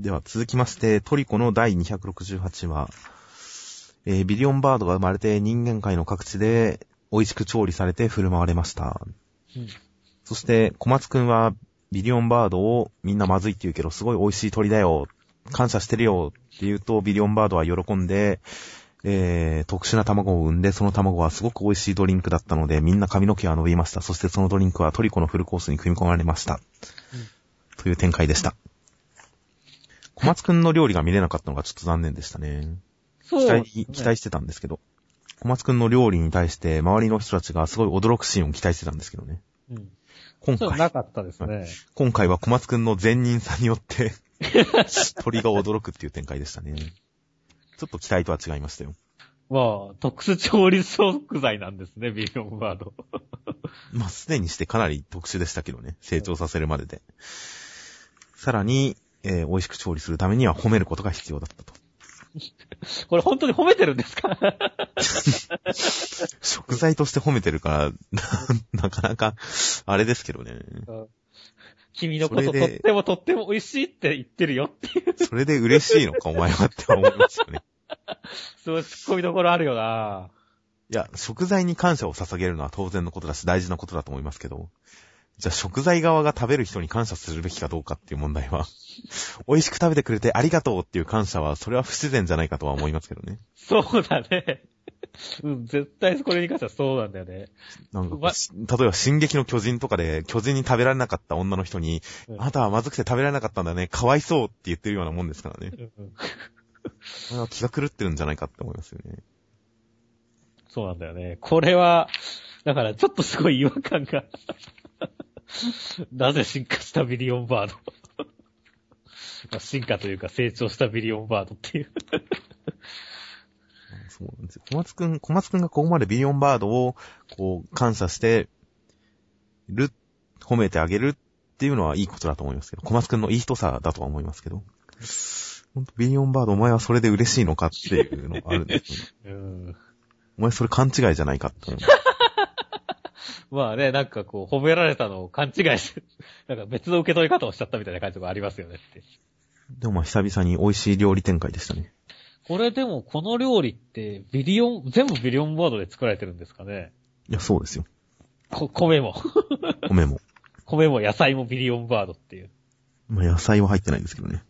では続きまして、トリコの第268話。えービリオンバードが生まれて人間界の各地で美味しく調理されて振る舞われました。うんそして、小松くんはビリオンバードをみんなまずいって言うけど、すごい美味しい鳥だよ。感謝してるよって言うと、ビリオンバードは喜んで、えー、特殊な卵を産んで、その卵はすごく美味しいドリンクだったので、みんな髪の毛が伸びました。そしてそのドリンクはトリコのフルコースに組み込まれました。という展開でした。小松くんの料理が見れなかったのがちょっと残念でしたね。そう期待、期待してたんですけど。小松くんの料理に対して周りの人たちがすごい驚くシーンを期待してたんですけどね。うん。今回、なかったですね。今回は小松くんの善人さによって、鳥が驚くっていう展開でしたね。ちょっと期待とは違いましたよ。まあ、特殊調理食材なんですね、ビリオンバード。まあ、すでにしてかなり特殊でしたけどね。成長させるまでで。さらに、えー美味しく調理するためには褒めることが必要だったと。これ本当に褒めてるんですか？食材として褒めてるから、な なかなか、あれですけどね。君のこととってもとっても美味しいって言ってるよっていう、それで嬉しいのか、お前はって思いますよね。そういう突っ込みどころあるよないや、食材に感謝を捧げるのは当然のことだし、大事なことだと思いますけど、じゃあ食材側が食べる人に感謝するべきかどうかっていう問題は、美味しく食べてくれてありがとうっていう感謝は、それは不自然じゃないかとは思いますけどね。そうだね。うん、絶対これに関してはそうなんだよね。なんか例えば進撃の巨人とかで、巨人に食べられなかった女の人に、うんあなたはまずくて食べられなかったんだね、かわいそうって言ってるようなもんですからね。うん気が狂ってるんじゃないかって思いますよね。そうなんだよね。これは、だからちょっとすごい違和感が。なぜ進化したビリオンバード？まあ進化というか成長したビリオンバードっていう。そうなんですよ。小松くん、小松くんがここまでビリオンバードを、こう、感謝してる、褒めてあげるっていうのはいいことだと思いますけど、小松くんのいい人さだとは思いますけど、ほんとビリオンバードお前はそれで嬉しいのかっていうのがあるんですよね。うん。お前それ勘違いじゃないかって思う。まあね、なんかこう、褒められたのを勘違いして、なんか別の受け取り方をしちゃったみたいな感じがありますよねって。でもまあ久々に美味しい料理展開でしたね。これでもこの料理ってビリオン、全部ビリオンバードで作られてるんですかね？いや、そうですよ。こ米も。米も。米も野菜もビリオンバードっていう。まあ野菜は入ってないんですけどね。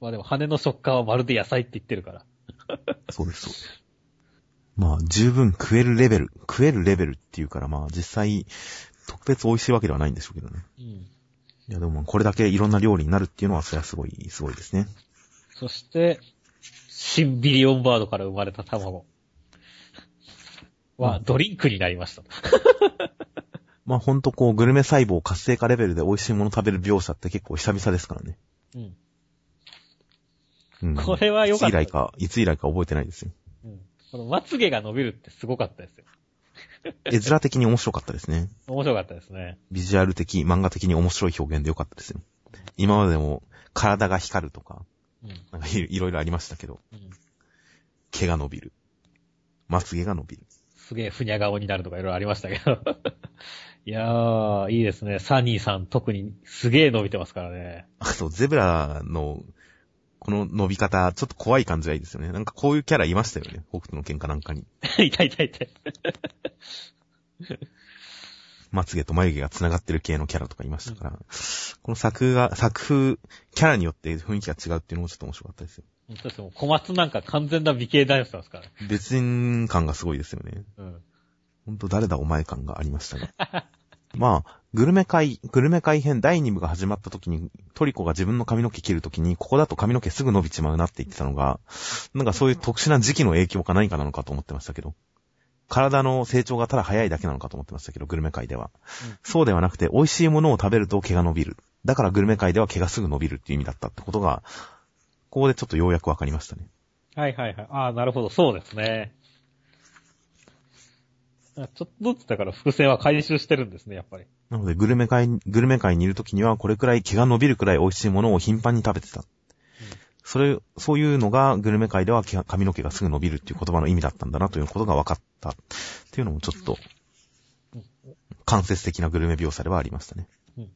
まあでも羽の食感はまるで野菜って言ってるから。そうです、そうです。まあ、十分食えるレベル、食えるレベルっていうから、まあ実際、特別美味しいわけではないんでしょうけどね。うん。いや、でもまあこれだけいろんな料理になるっていうのは、それはすごい、すごいですね。そして、新ビリオンバードから生まれた卵。は、ドリンクになりました。まあほんとこう、グルメ細胞活性化レベルで美味しいもの食べる描写って結構久々ですからね。うん。うん。これは良かったいつ以来か、いつ以来か覚えてないですよ。うん。このまつげが伸びるってすごかったですよ。絵面的に面白かったですね。面白かったですね。ビジュアル的、漫画的に面白い表現でよかったですよ。今までも、体が光るとか、うん。なんかいいろいろありましたけど、うん。毛が伸びる。まつげが伸びる。すげえふにゃ顔になるとかいろいろありましたけど。いやー、いいですね。サニーさん特にすげえ伸びてますからね。あと、ゼブラの、この伸び方、ちょっと怖い感じがいいですよね。なんかこういうキャラいましたよね。北斗の喧嘩なんかに。いたいたいた。まつげと眉毛が繋がってる系のキャラとかいましたから、この作画、作風、キャラによって雰囲気が違うっていうのもちょっと面白かったですよ。本当ですよ。小松なんか完全な美形男子なんですから。別人感がすごいですよね。うん。ほんと誰だお前感がありましたが。まあ、グルメ会、グルメ会編第2部が始まった時に、トリコが自分の髪の毛切る時に、ここだと髪の毛すぐ伸びちまうなって言ってたのが、なんかそういう特殊な時期の影響か何かなのかと思ってましたけど、体の成長がただ早いだけなのかと思ってましたけど、グルメ会では。うんそうではなくて、美味しいものを食べると毛が伸びる。だからグルメ会では毛がすぐ伸びるっていう意味だったってことが、ここでちょっとようやくわかりましたね。はいはいはい。ああ、なるほど、そうですね。あちょっとずつだから伏線は回収してるんですね、やっぱり。なので、グルメ会、グルメ会にいるときには、これくらい毛が伸びるくらい美味しいものを頻繁に食べてた。それ、そういうのが、グルメ界では髪の毛がすぐ伸びるっていう言葉の意味だったんだなということが分かった。っていうのもちょっとうん、間接的なグルメ描写ではありましたね。うん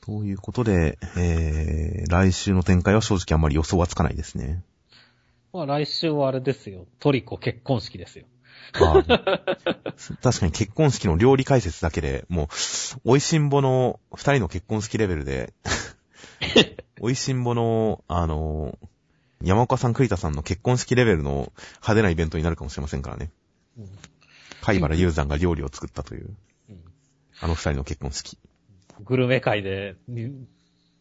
ということで、えー、来週の展開は正直あんまり予想はつかないですね。まあ来週はあれですよ。トリコ結婚式ですよ。あ確かに結婚式の料理解説だけで、もう、美味しんぼの二人の結婚式レベルで、美味しんぼの、あの、山岡さん、栗田さんの結婚式レベルの派手なイベントになるかもしれませんからね。うん貝原雄山が料理を作ったという、うんあの二人の結婚式。グルメ界で、に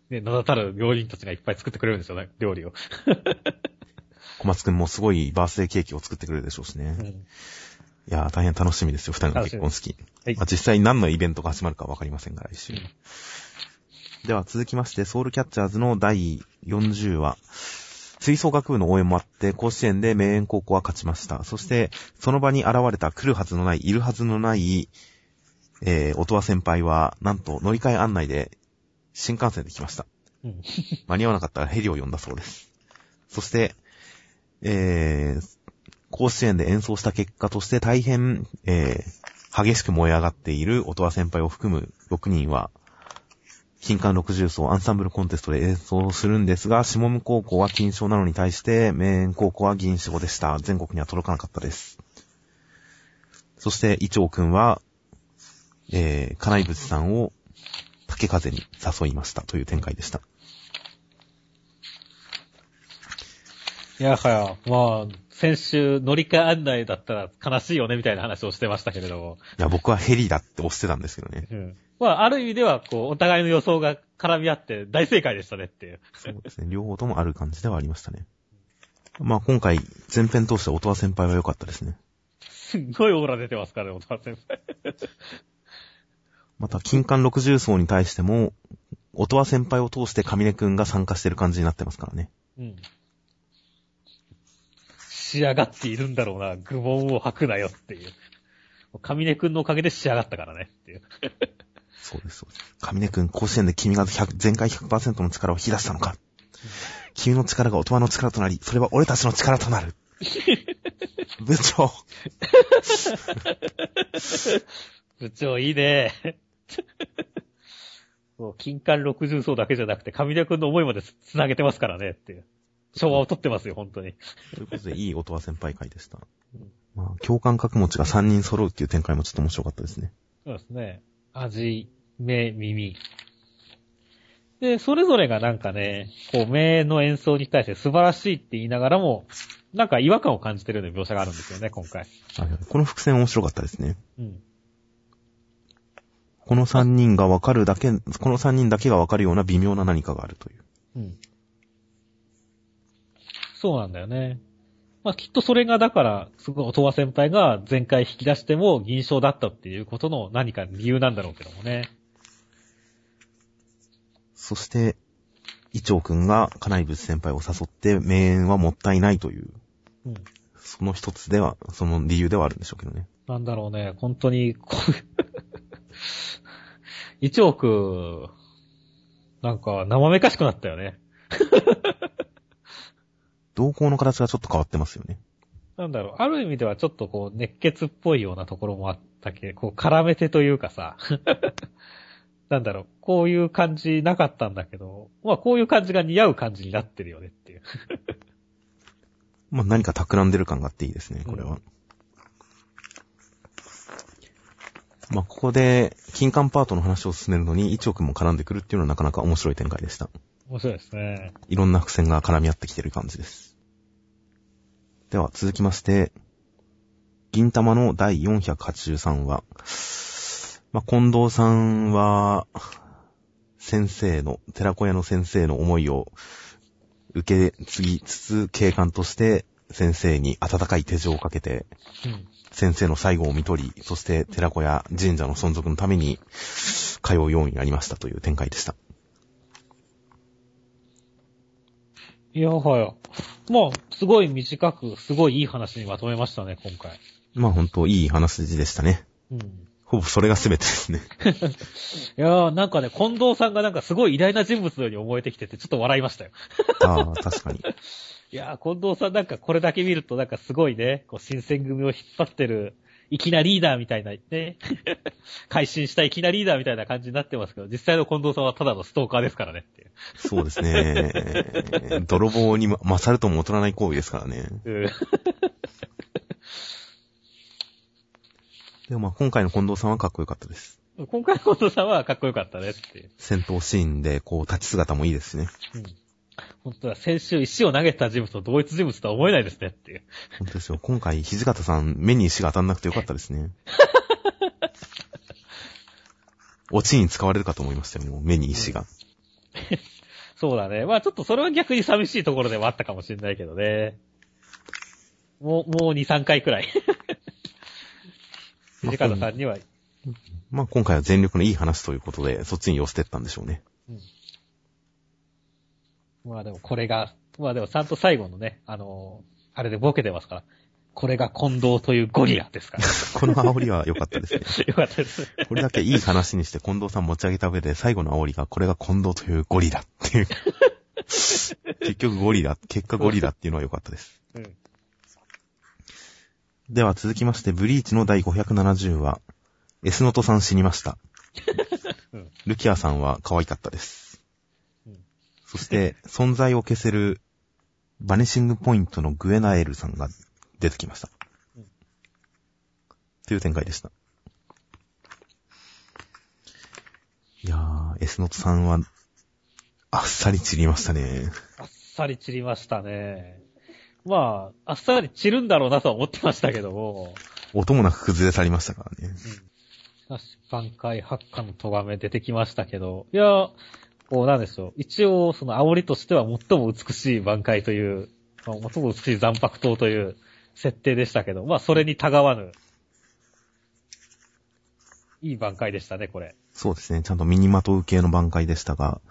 ね、名だたる料理人たちがいっぱい作ってくれるんですよね、料理を。小松くんもすごいバースデーケーキを作ってくれるでしょうしね。うんいやー、大変楽しみですよ、二人の結婚式。はいまあ、実際何のイベントが始まるかわかりませんが、来週。うんでは続きまして、ソウルキャッチャーズの第40話。吹奏楽部の応援もあって、甲子園で名園高校は勝ちました。そして、その場に現れた来るはずのない、いるはずのない、えー、音羽先輩は、なんと乗り換え案内で、新幹線で来ました。うん。間に合わなかったらヘリを呼んだそうです。そして、えー、甲子園で演奏した結果として大変、えー、激しく燃え上がっている音羽先輩を含む6人は、金管60層アンサンブルコンテストで演奏するんですが、下武高校は金賞なのに対して、名園高校は銀賞でした。全国には届かなかったです。そして、イチョウくんは、えー、金井仏さんを竹風に誘いましたという展開でした。いやはや、まあ、先週乗り換え案内だったら悲しいよねみたいな話をしてましたけれども。いや、僕はヘリだって押してたんですけどね。うん。まあ、ある意味では、こう、お互いの予想が絡み合って大正解でしたねっていう。そうですね。両方ともある感じではありましたね。まあ今回、前編通して音羽先輩は良かったですね。すっごいオーラ出てますからね、お父先生。また、金管60層に対しても、音羽先輩を通して上根くんが参加してる感じになってますからね。うん。仕上がっているんだろうな、愚問を吐くなよっていう。上根くんのおかげで仕上がったからねっていう。そうです、そうです。上根くん、甲子園で君が100全開100%の力を引き出したのか。君の力が音羽の力となり、それは俺たちの力となる。部長。部長いいね。そう、金管60層だけじゃなくて、上根くんの思いまでつ繋げてますからねっていう。昭和を取ってますよ、本当に。ということで、いい音羽先輩会でしたうん。まあ、共感覚持ちが3人揃うっていう展開もちょっと面白かったですね。そうですね。味、目、耳。で、それぞれがなんかね、こう、目の演奏に対して素晴らしいって言いながらも、なんか違和感を感じてるような描写があるんですよね、今回。この伏線面白かったですね。うん。この3人がわかるだけ、この3人だけがわかるような微妙な何かがあるという。うん。そうなんだよね。まあ、きっとそれがだから、すごい音羽先輩が前回引き出しても銀賞だったっていうことの何か理由なんだろうけどもね。そして、イチョウくんが金井仏先輩を誘って、名演はもったいないという、うん。その一つでは、その理由ではあるんでしょうけどね。なんだろうね、本当に、こう、一億、なんか生めかしくなったよね。動向の形がちょっと変わってますよね。なんだろう、ある意味ではちょっとこう、熱血っぽいようなところもあったけこう、絡めてというかさ、なんだろう、こういう感じなかったんだけど、まあこういう感じが似合う感じになってるよねっていう。まあ何か企んでる感があっていいですね、これは。うんまあここで、金管パートの話を進めるのに、イチョウくんも絡んでくるっていうのはなかなか面白い展開でした。面白いですね。いろんな伏線が絡み合ってきてる感じです。では続きまして、銀玉の第483話。まあ、近藤さんは、先生の、寺子屋の先生の思いを受け継ぎつつ、警官として先生に温かい手錠をかけて、うん。先生の最後を見取り、そして寺子屋神社の存続のために通うようになりましたという展開でした。いやはや。まあ、すごい短く、すごいいい話にまとめましたね、今回。まあ本当いい話でしたね。うん。ほぼそれが全てですね。いやー、なんかね、近藤さんがなんかすごい偉大な人物のように思えてきてて、ちょっと笑いましたよ。ああ、確かに。いやー、近藤さんなんかこれだけ見るとなんかすごいね、こう新選組を引っ張ってる粋なリーダーみたいなね、改心した粋なリーダーみたいな感じになってますけど、実際の近藤さんはただのストーカーですからねっていう。そうですね。泥棒に勝るとも劣らない行為ですからね。うんでもまあ今回の近藤さんはかっこよかったです。今回の近藤さんはかっこよかったねっていう。戦闘シーンでこう立ち姿もいいですしね。うん。本当は先週石を投げてた人物と同一人物とは思えないですねっていう。本当ですよ。今回土方さん目に石が当たんなくてよかったですね。オチに使われるかと思いましたよ、もう目に石が。そうだね。まあちょっとそれは逆に寂しいところではあったかもしれないけどね。もう、もう2、3回くらい。藤方さんには、まあ今回は全力のいい話ということで、そっちに寄せてったんでしょうね。まあでもこれが、まあでもちゃんと最後のね、あのあれでボケてますから。これが近藤というゴリラですから。この煽りは良かったですね。よかったです。これだけいい話にして近藤さん持ち上げた上で、最後の煽りが、これが近藤というゴリラっていう。結局ゴリラ、結果ゴリラっていうのは良かったです。うん。では続きまして、ブリーチの第570話、エスノトさん死にました。うんルキアさんは可愛かったです。うんそして、存在を消せる、バネシングポイントのグエナエルさんが出てきました。うんという展開でした。いやー、エスノトさんは、あっさり散りましたね。あっさり散りましたね。まあ、あっさり散るんだろうなとは思ってましたけども、音もなく崩れ去りましたからね。うん。挽回発火の咎め出てきましたけど、いや、こうなんでしょう。一応、その煽りとしては最も美しい挽回という、まあ最も美しい残白刀という設定でしたけど、まあそれにたがわぬ、いい挽回でしたね、これ。そうですね。ちゃんと身にまとう系の挽回でしたが、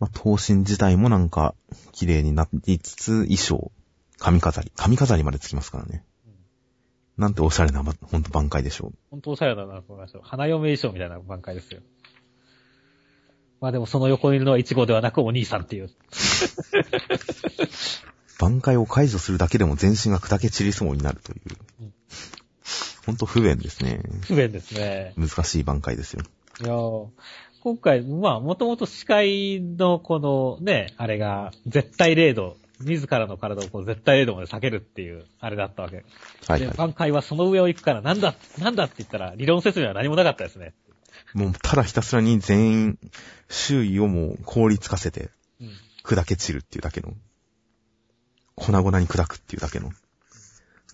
まあ、頭身自体もなんか、綺麗になりつつ、衣装、髪飾り、髪飾りまでつきますからね。なんておしゃれな、まほんと挽回でしょう。本当おしゃれだなと思いました。花嫁衣装みたいな挽回ですよ。まあでもその横にいるのはイチゴではなくお兄さんっていう。挽回を解除するだけでも全身が砕け散りそうになるといううん。ほんと不便ですね。不便ですね。難しい挽回ですよ。いやー今回、まあ、もともと司会のこのね、あれが、絶対0度、自らの体をこう絶対0度まで下げるっていう、あれだったわけ。で、はいはい。挽回はその上を行くから、なんだ、なんだって言ったら、理論説明は何もなかったですね。もう、ただひたすらに全員、周囲をもう凍りつかせて、うん。砕け散るっていうだけの、粉々に砕くっていうだけの、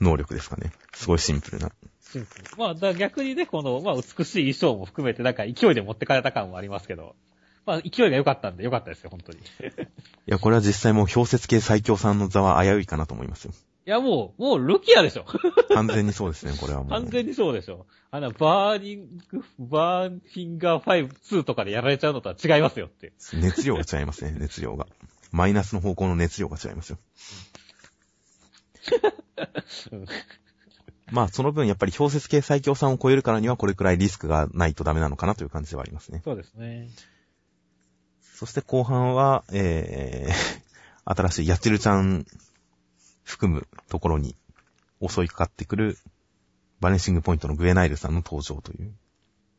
能力ですかね。すごいシンプルな。シンプルまあ、逆にね、この、まあ、美しい衣装も含めて、なんか勢いで持ってかれた感もありますけど、まあ、勢いが良かったんで良かったですよ、本当に。い いや、これは実際もう氷雪系最強さんの座は危ういかなと思いますよ。や、もう、もうルキアでしょ。完全にそうですね、これはもう。完全にそうでしょ。あの、バーニング、バーナーフィンガー5、2とかでやられちゃうのとは違いますよって。熱量が違いますね、熱量が。マイナスの方向の熱量が違いますよ。うん まあ、その分やっぱり氷雪系最強さんを超えるからにはこれくらいリスクがないとダメなのかなという感じではありますね。そうですね。そして後半は、えー、新しいヤチルちゃん含むところに襲いかかってくるバネシングポイントのグエナイルさんの登場という。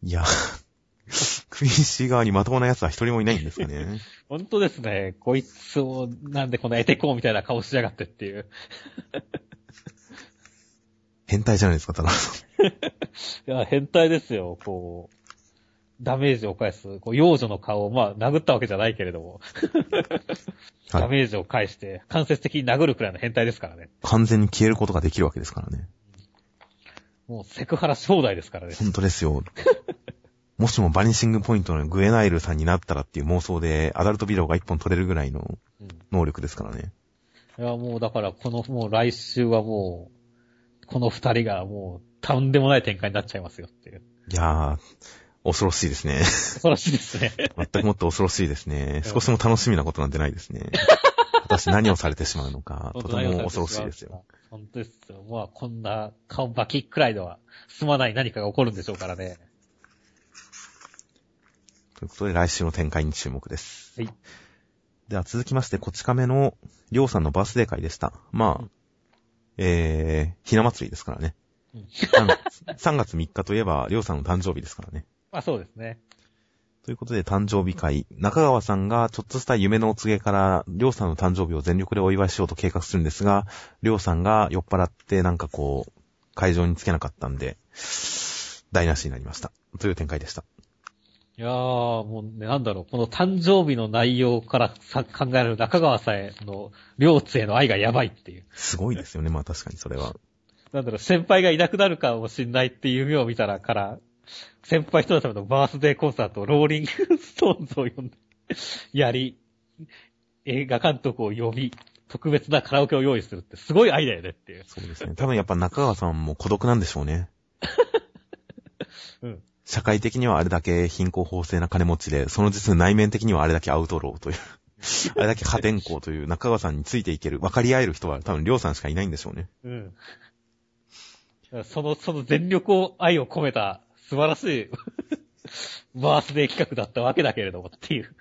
いや、クイーンシー側にまともな奴は一人もいないんですかね。本当ですね。こいつを、なんでこのエテコーみたいな顔しやがってっていう。変態じゃないですか、ただ。いや、変態ですよ。こう、ダメージを返す。こう、幼女の顔を、まあ、殴ったわけじゃないけれども、はいダメージを返して、間接的に殴るくらいの変態ですからね。完全に消えることができるわけですからね。もう、セクハラ正代ですからね。本当ですよ。もしもバニシングポイントのグエナイルさんになったらっていう妄想でアダルトビデオが一本撮れるぐらいのうん能力ですからね。いや、もうだから、この、もう来週はもう、この二人がもう、とんでもない展開になっちゃいますよっていう。いやー、恐ろしいですね。恐ろしいですね。全くもって恐ろしいですね。少しも楽しみなことなんてないですね。果たして何をされてしまうのか、とても恐ろしいですよ。。本当ですよ。まあ、こんな顔バキくらいでは済まない何かが起こるんでしょうからね。ということで来週の展開に注目です。はい。では続きまして、こち亀のりょうさんのバースデー会でした。まあ、えー、ひな祭りですからね。うん3月 ,3 月3日といえば、りょうさんの誕生日ですからね。まあそうですね。ということで、誕生日会。中川さんがちょっとした夢のお告げから、りょうさんの誕生日を全力でお祝いしようと計画するんですが、りょうさんが酔っ払ってなんかこう、会場につけなかったんで、台無しになりました。という展開でした。いやー、もうね、なんだろう、この誕生日の内容からさ考えられる中川さんへの、両津への愛がやばいっていう。すごいですよね。まあ確かにそれは。なんだろう、先輩がいなくなるかもしんないっていう夢を見たらから、先輩とのためのバースデーコンサート、ローリングストーンズを呼んで、やり、映画監督を呼び、特別なカラオケを用意するってすごい愛だよねっていう。そうですね。多分やっぱ中川さんも孤独なんでしょうね。うん。社会的にはあれだけ貧困法制な金持ちで、その実内面的にはあれだけアウトローという、あれだけ破天荒という中川さんについていける、分かり合える人は多分りょうさんしかいないんでしょうね。うん。その、その全力を、愛を込めた素晴らしいバースデー企画だったわけだけれどもっていう。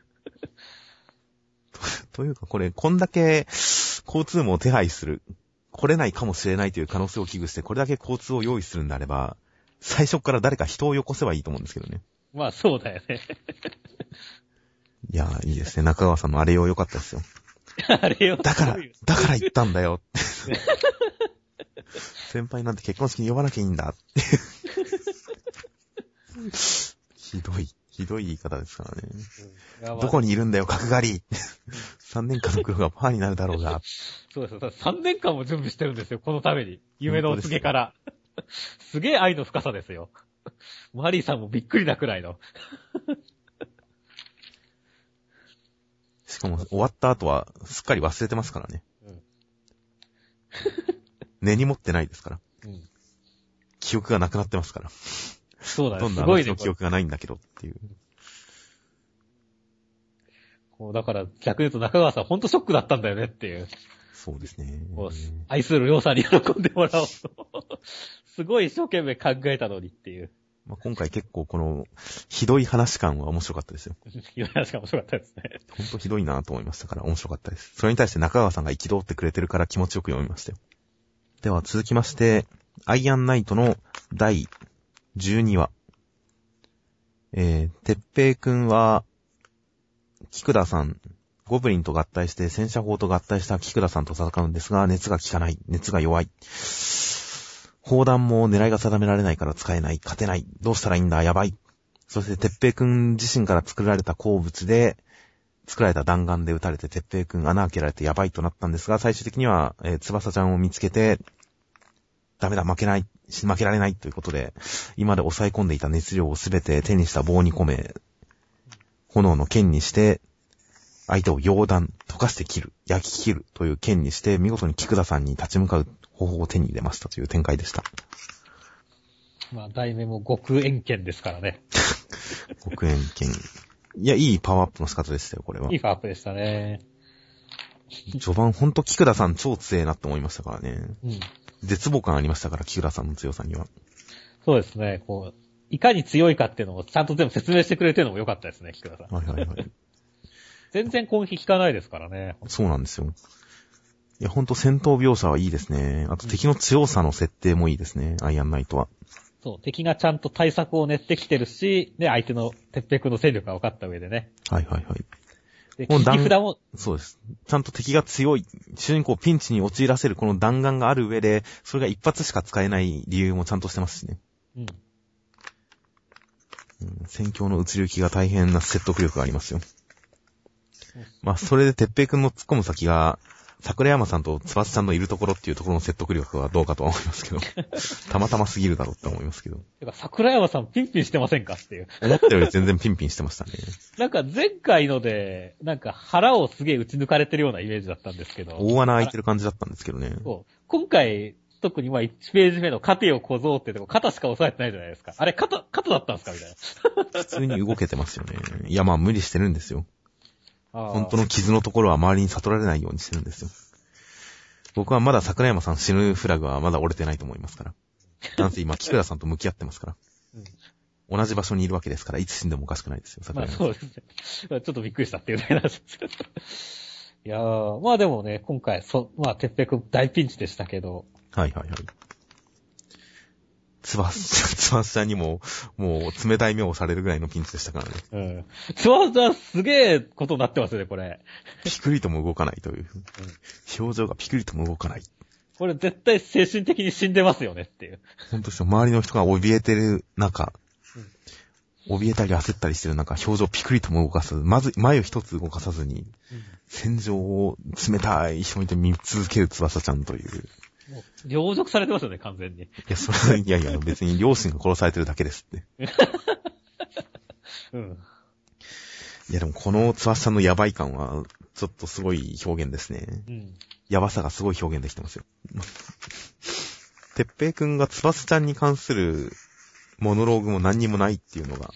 というかこれ、こんだけ交通網を手配する、来れないかもしれないという可能性を危惧して、これだけ交通を用意するんであれば、最初から誰か人をよこせばいいと思うんですけどね。まあそうだよね。いやー、いいですね。中川さんのあれよ良かったですよ。あれよ。だからだから言ったんだよ。先輩なんて結婚式に呼ばなきゃいいんだって。ひどい、ひどい言い方ですからね。いやまあどこにいるんだよ、角刈り。3年間の苦労がパーになるだろうが。そうですよ。3年間も準備してるんですよ、このために。夢のお告げから。すげえ愛の深さですよ。マリーさんもびっくりなくらいの。しかも終わった後はすっかり忘れてますからね。うん根に持ってないですから。うん。記憶がなくなってますから。そうだね。どんなすごいね。これの記憶がないんだけどっていう。こうだから逆に言うと中川さんほんとショックだったんだよねっていう。そうですね。愛するりょうさんに喜んでもらおうと。すごい一生懸命考えたのにっていう。まあ、今回結構この、ひどい話感は面白かったですよ。いう話が面白かったですね。ほんとひどいなと思いましたから面白かったです。それに対して中川さんが憤ってくれてるから気持ちよく読みましたよ。では続きまして、アイアンナイトの第12話。えー、てっぺいくんは、菊田さん、ゴブリンと合体して戦車砲と合体した菊田さんと戦うんですが、熱が効かない。熱が弱い。砲弾も狙いが定められないから使えない。勝てない。どうしたらいいんだ？やばい。そして、てっぺいくん自身から作られた鉱物で、作られた弾丸で撃たれて、てっぺいくん穴開けられてやばいとなったんですが、最終的には、えー、翼ちゃんを見つけて、ダメだ、負けない、負けられないということで、今まで抑え込んでいた熱量をすべて手にした棒に込め、炎の剣にして、相手を溶断、溶かして切る、焼き切るという剣にして、見事に菊田さんに立ち向かう方法を手に入れましたという展開でした。まあ、題名も極遠剣ですからね。黒煙剣。いや、いいパワーアップの仕方でしたよ、これは。いいファーアップでしたね。序盤ほんと菊田さん超強えなって思いましたからね。うん。絶望感ありましたから、菊田さんの強さには。そうですね。こう、いかに強いかっていうのをちゃんと全部説明してくれてるのも良かったですね、菊田さん。はいはいはい。全然攻撃効かないですからね。そうなんですよ。いや、ほんと戦闘描写はいいですね。あと敵の強さの設定もいいですね、アイアンナイトは。そう、敵がちゃんと対策を練ってきてるし、ね、相手の鉄壁の勢力が分かった上でね。はいはいはい。で、もう弾切り札も、そうです。ちゃんと敵が強い、主人公をピンチに陥らせるこの弾丸がある上で、それが一発しか使えない理由もちゃんとしてますしね。うん。うん、戦況の移り行きが大変な説得力がありますよ。まあ、それで、てっぺいくんの突っ込む先が、桜山さんとつばつさんのいるところっていうところの説得力はどうかとは思いますけど。たまたますぎるだろうって思いますけど。てか、桜山さんピンピンしてませんか？っていう。思ったより全然ピンピンしてましたね。なんか前回ので、なんか腹をすげえ打ち抜かれてるようなイメージだったんですけど。大穴開いてる感じだったんですけどね。そう。今回、特にまあ1ページ目の盾を小僧ってとこ、肩しか押さえてないじゃないですか。あれ、肩、肩だったんですか？みたいな。普通に動けてますよね。いや、まあ無理してるんですよ。本当の傷のところは周りに悟られないようにしてるんですよ。僕はまだ桜山さん死ぬフラグはまだ折れてないと思いますから。なんせ今、菊田さんと向き合ってますから。うん同じ場所にいるわけですから、いつ死んでもおかしくないですよ、まあ桜山さん。そうですね。ちょっとびっくりしたっていうだけなんですけど。いやー、まあでもね、今回、そ、まあ、てっぺくん大ピンチでしたけど、はいはいはい。つば、つばしちゃんにも、もう冷たい目をされるぐらいのピンチでしたからね。うん。つばさちゃんすげえことになってますよね、これ。ピクリとも動かないという。表情がピクリとも動かない。これ絶対精神的に死んでますよねっていう。本当ですよ。周りの人が怯えてる中、怯えたり焦ったりしてる中、表情ピクリとも動かす。まず、前を一つ動かさずに、戦場を冷たい瞳で見続ける翼ちゃんという。両辱されてますよね、完全に。いや、それは、いやいや、別に両親が殺されてるだけですって。うん。いや、でもこの翼ちゃんのヤバい感は、ちょっとすごい表現ですね。うん。ヤバさがすごい表現できてますよ。てっぺいくんが翼ちゃんに関するモノローグも何にもないっていうのが。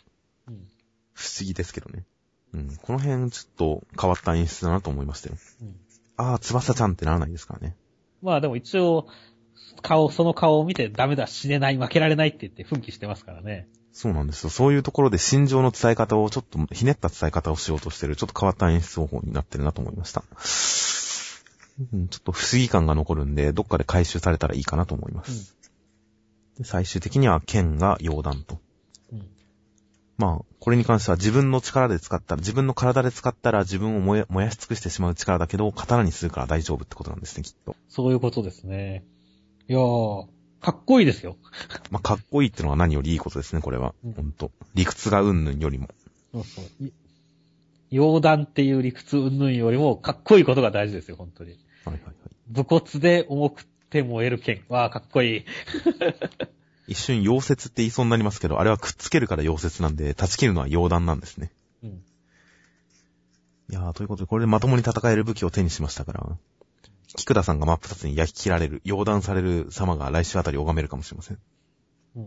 不思議ですけどね。うん。この辺ちょっと変わった演出だなと思いましたよ。うん。ああ、翼ちゃんってならないですからね。まあでも一応、顔、その顔を見てダメだ、死ねない、負けられないって言って奮起してますからね。そうなんですよ。そういうところで心情の伝え方をちょっとひねった伝え方をしようとしてる、ちょっと変わった演出方法になってるなと思いました。うん、ちょっと不思議感が残るんで、どっかで回収されたらいいかなと思います。で最終的には剣が溶断と。うん。まあ、これに関しては自分の力で使ったら、自分の体で使ったら自分を燃やし尽くしてしまう力だけど、刀にするから大丈夫ってことなんですね、きっと。そういうことですね。いやー、かっこいいですよ。まあ、かっこいいってのは何よりいいことですね、これは。うんほんと。理屈がうんぬんよりも。そうそう。い溶断っていう理屈云々よりも、かっこいいことが大事ですよ、本当に。はいはいはい。武骨で重くて燃える剣。わー、かっこいい。一瞬溶接って言いそうになりますけど、あれはくっつけるから溶接なんで、断ち切るのは溶断なんですね。うん。いやー、ということで、これでまともに戦える武器を手にしましたから、菊田さんが真っ二つに焼き切られる、溶断される様が来週あたり拝めるかもしれません。うん。い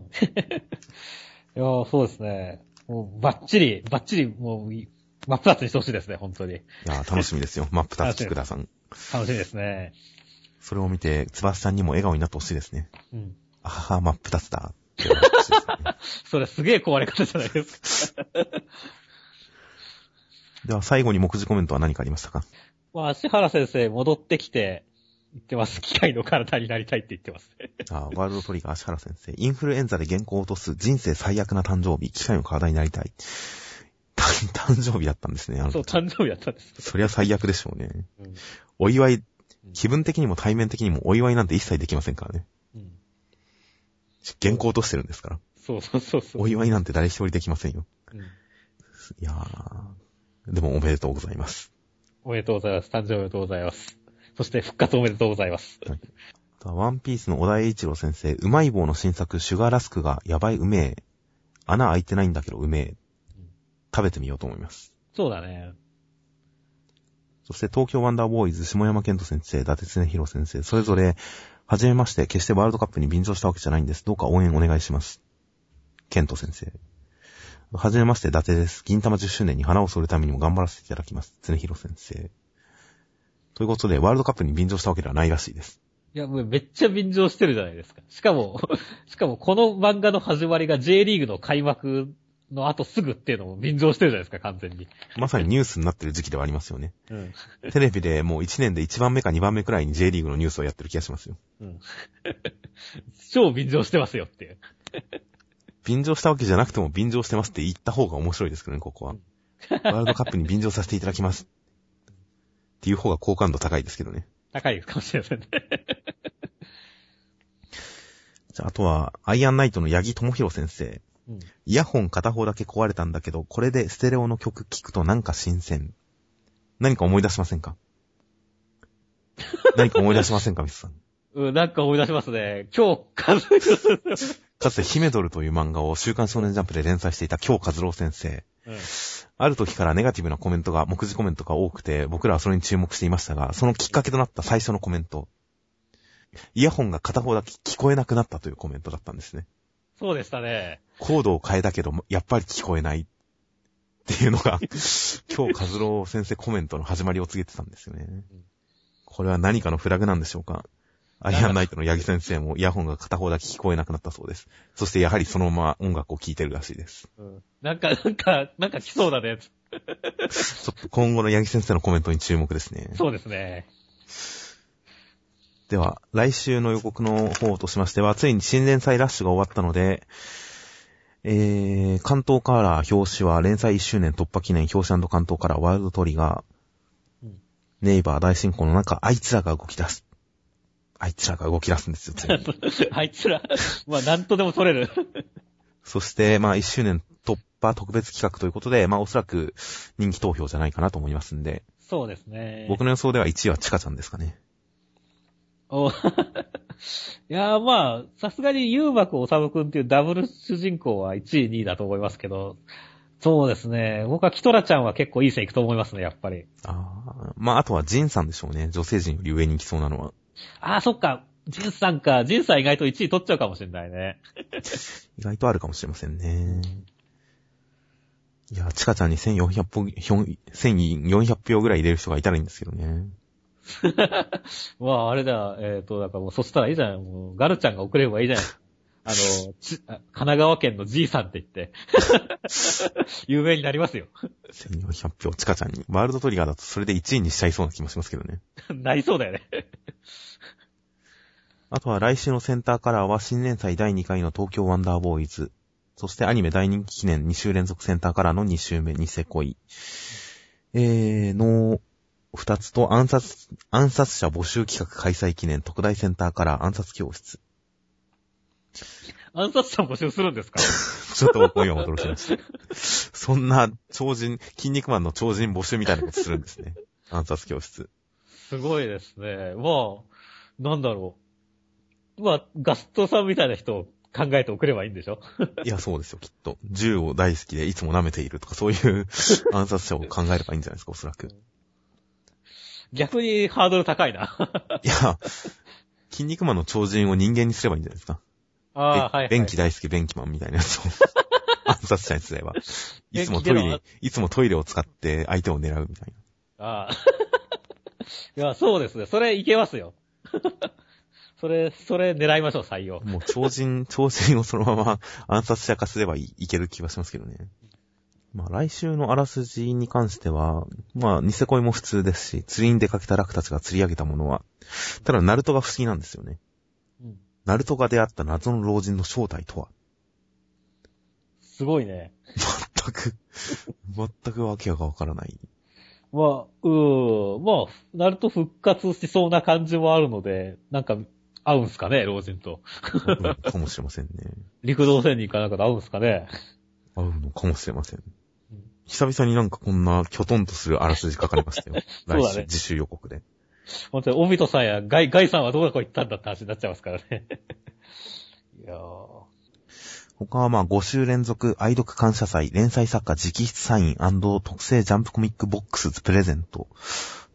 やー、そうですね。もう、バッチリ、バッチリ、もうい、真っ二つにしてほしいですね、本当に。いやー、楽しみですよ。真っ二つ菊田さん。楽しみですね。それを見て、翼さんにも笑顔になってほしいですね。うん。あはは、真っ二つだ。ってそれすげえ壊れ方じゃないですか。では、最後に目次コメントは何かありましたか？まあ、足原先生戻ってきて、言ってます。機械の体になりたいって言ってますね。あーワールドトリガー足原先生。インフルエンザで原稿を落とす人生最悪な誕生日、機械の体になりたい。誕 誕生日だったんですね。そう、誕生日やったんです。そりゃ最悪でしょうね。うん。お祝い、気分的にも対面的にもお祝いなんて一切できませんからね。うん。原稿落としてるんですから。そうそうそうそう。お祝いなんて誰一人できませんよ。うん。いやー。でもおめでとうございます。おめでとうございます。誕生日おめでとうございます。そして復活おめでとうございます。はワンピースの小田栄一郎先生、うまい棒の新作、シュガーラスクがやばいうめえ。穴開いてないんだけどうめえ。食べてみようと思います。そうだね。そして東京ワンダーボーイズ、下山健人先生、伊達恒弘先生、それぞれ、はじめまして、決してワールドカップに便乗したわけじゃないんです。どうか応援お願いします。健人先生。はじめまして、伊達です。銀玉10周年に花を添えるためにも頑張らせていただきます。恒弘先生。ということで、ワールドカップに便乗したわけではないらしいです。いや、もうめっちゃ便乗してるじゃないですか。しかも、しかもこの漫画の始まりが J リーグの開幕の後すぐっていうのも便乗してるじゃないですか、完全に。まさにニュースになってる時期ではありますよね。うん。テレビでもう1年で1番目か2番目くらいに J リーグのニュースをやってる気がしますよ。うん。超便乗してますよっていう。便乗したわけじゃなくても便乗してますって言った方が面白いですけどね、ここは。ワールドカップに便乗させていただきます。っていう方が好感度高いですけどね。高いかもしれませんね。じゃあ、あとは、アイアンナイトの八木智弘先生。うん。イヤホン片方だけ壊れたんだけど、これでステレオの曲聴くとなんか新鮮。何か思い出しませんか？何か思い出しませんか？ミスさん。うん、なんか思い出しますね。今日、数えかつてヒメドルという漫画を週刊少年ジャンプで連載していた京和郎先生。うん。ある時からネガティブなコメントが、目次コメントが多くて、僕らはそれに注目していましたが、そのきっかけとなった最初のコメント。イヤホンが片方だけ聞こえなくなったというコメントだったんですね。そうでしたね。コードを変えたけど、やっぱり聞こえない。っていうのが、今日和郎先生コメントの始まりを告げてたんですよね。これは何かのフラグなんでしょうかアイアンナイトの八木先生もイヤホンが片方だけ聞こえなくなったそうです。そしてやはりそのまま音楽を聴いてるらしいです。うん。なんか、なんか、なんか来そうだね。ちょっと今後の八木先生のコメントに注目ですね。そうですね。では、来週の予告の方としましては、ついに新連載ラッシュが終わったので、えー、関東カラー表紙は連載1周年突破記念表紙関東カラーワイルドトリガー、うんネイバー大進行の中、あいつらが動き出す。あいつらが動き出すんですよ、ついに あいつら、まあ、なんとでも取れる。そして、まあ1周年突破特別企画ということで、まあおそらく人気投票じゃないかなと思いますんで、そうですね。僕の予想では1位はチカちゃんですかね。お いやーまあ、さすがにゆうまくおさむくんっていうダブル主人公は1位、2位だと思いますけど、そうですね。僕はキトラちゃんは結構いい線いくと思いますね、やっぱり。ああ、まああとはジンさんでしょうね。女性陣より上に行きそうなのは。ああ、そっか。ジンさんか。ジンさん意外と1位取っちゃうかもしれないね。意外とあるかもしれませんね。いや、チカちゃんに1400票、1400票ぐらい入れる人がいたらいいんですけどね。まあ、あれだ、えっ、と、だからもう、そしたらいいじゃん。もう、ガルちゃんが送ればいいじゃん。あの、ちあ神奈川県のじいさんって言って。有名になりますよ。1400票、チカちゃんに。ワールドトリガーだとそれで1位にしちゃいそうな気もしますけどね。なりそうだよね。あとは来週のセンターカラーは新連載第2回の東京ワンダーボーイズ。そしてアニメ大人気記念2週連続センターカラーの2週目、ニセ恋。えー、の2つと暗殺、暗殺者募集企画開催記念特大センターカラー暗殺教室。暗殺者募集するんですか？ちょっと僕も今驚きました。そんな超人、筋肉マンの超人募集みたいなことするんですね。暗殺教室。すごいですね。まあ、なんだろう。まあ、ガストさんみたいな人を考えて送ればいいんでしょ？いや、そうですよ、きっと。銃を大好きでいつも舐めているとか、そういう暗殺者を考えればいいんじゃないですか、おそらく。逆にハードル高いな。いや、筋肉マンの超人を人間にすればいいんじゃないですか。ああ、はい、はい。便器大好き便器マンみたいなやつを 暗殺者にすれば。いつもトイレ、いつもトイレを使って相手を狙うみたいああ。いや、そうですね。それいけますよ。それ、それ狙いましょう、採用。な。もう超人、超人をそのまま暗殺者化すればいいいける気はしますけどね。まあ来週のあらすじに関しては、まあニセ恋も普通ですし、釣りに出かけたラクたちが釣り上げたものは、ただナルトが不思議なんですよね。うんナルトが出会った謎の老人の正体とは？すごいね。全く、全くわけがわからない。まあ、うー、まあ、ナルト復活しそうな感じもあるので、なんか、合うんすかね、老人と。うんかもしれませんね。陸道戦に行かなんかで合うんすかね。合うのかもしれません。久々になんかこんなキョトンとするあらすじ書かれましたよ。そうだね来週、自習予告で。本当に、オビトさんやガイ、ガイさんはどこ行ったんだって話になっちゃいますからね。いやー。他はまあ5週連続愛読感謝祭連載作家直筆サイン特製ジャンプコミックボックスプレゼント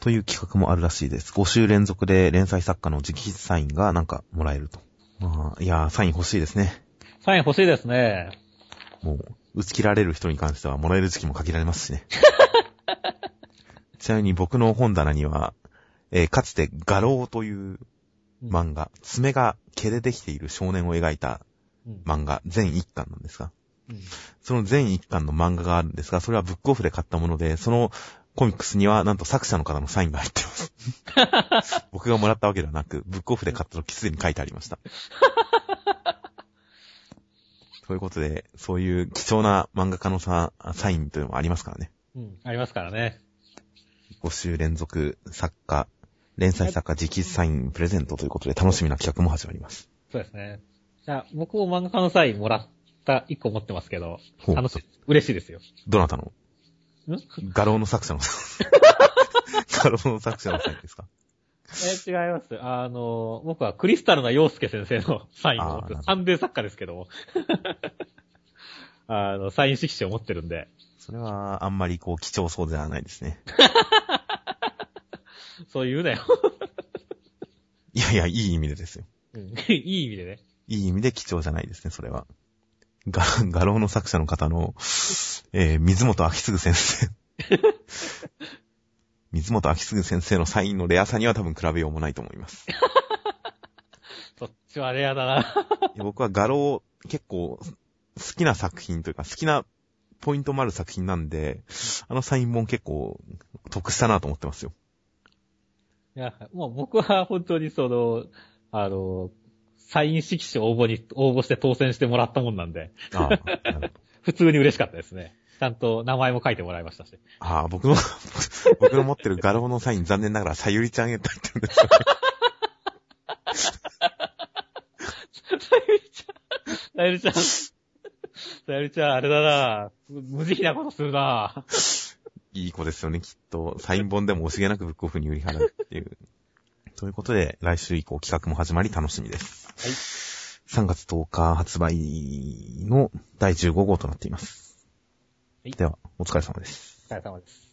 という企画もあるらしいです。5週連続で連載作家の直筆サインがなんかもらえると。まあ、いやー、サイン欲しいですね。サイン欲しいですね。もう、打ち切られる人に関してはもらえる時期も限られますしね。ちなみに僕の本棚には、えーかつて画廊という漫画、爪が毛でできている少年を描いたうん漫画、全一巻なんですが、うんその全一巻の漫画があるんですが、それはブックオフで買ったもので、そのコミックスにはなんと作者の方のサインが入ってます。僕がもらったわけではなく、ブックオフで買った時すでに書いてありました。ということで、そういう貴重な漫画家のさサインというのもありますからね。うん、ありますからね。5週連続作家、連載作家直筆サインプレゼントということで楽しみな企画も始まります。そうですね。じゃあ、僕も漫画家のサインもらった1個持ってますけど、楽しい。嬉しいですよ。どなたの？ん？画廊の作者の、画廊の作者のサインですか？え、違います。あの、僕はクリスタルな洋介先生のサインをサンデー作家ですけども。あの、サイン色紙を持ってるんで、それはあんまりこう貴重そうではないですね。そう言うなよ。いやいや、いい意味でですよ。うんいい意味でね。いい意味で貴重じゃないですね、それは。画、画廊の作者の方の、えー、水本秋次先生。水本秋次先生のサインのレアさには多分比べようもないと思います。そっちはレアだな。僕は画廊結構好きな作品というか好きなポイントもある作品なんで、あのサイン本結構得したなと思ってますよ。いや、もう僕は本当にその、あの、サイン色紙応募に、応募して当選してもらったもんなんで、ああ。普通に嬉しかったですね。ちゃんと名前も書いてもらいましたし。ああ、僕の、僕の持ってる画廊のサイン残念ながらさゆりちゃんへと言ってるんですよね。さゆりちゃん、さゆりちゃん、さゆりちゃん、あれだな無慈悲なことするないい子ですよね、きっと。サイン本でも惜しげなくブックオフに売り払うっていう。ということで、来週以降企画も始まり楽しみです。3月10日発売の第15号となっています。はいでは、お疲れ様です。お疲れ様です。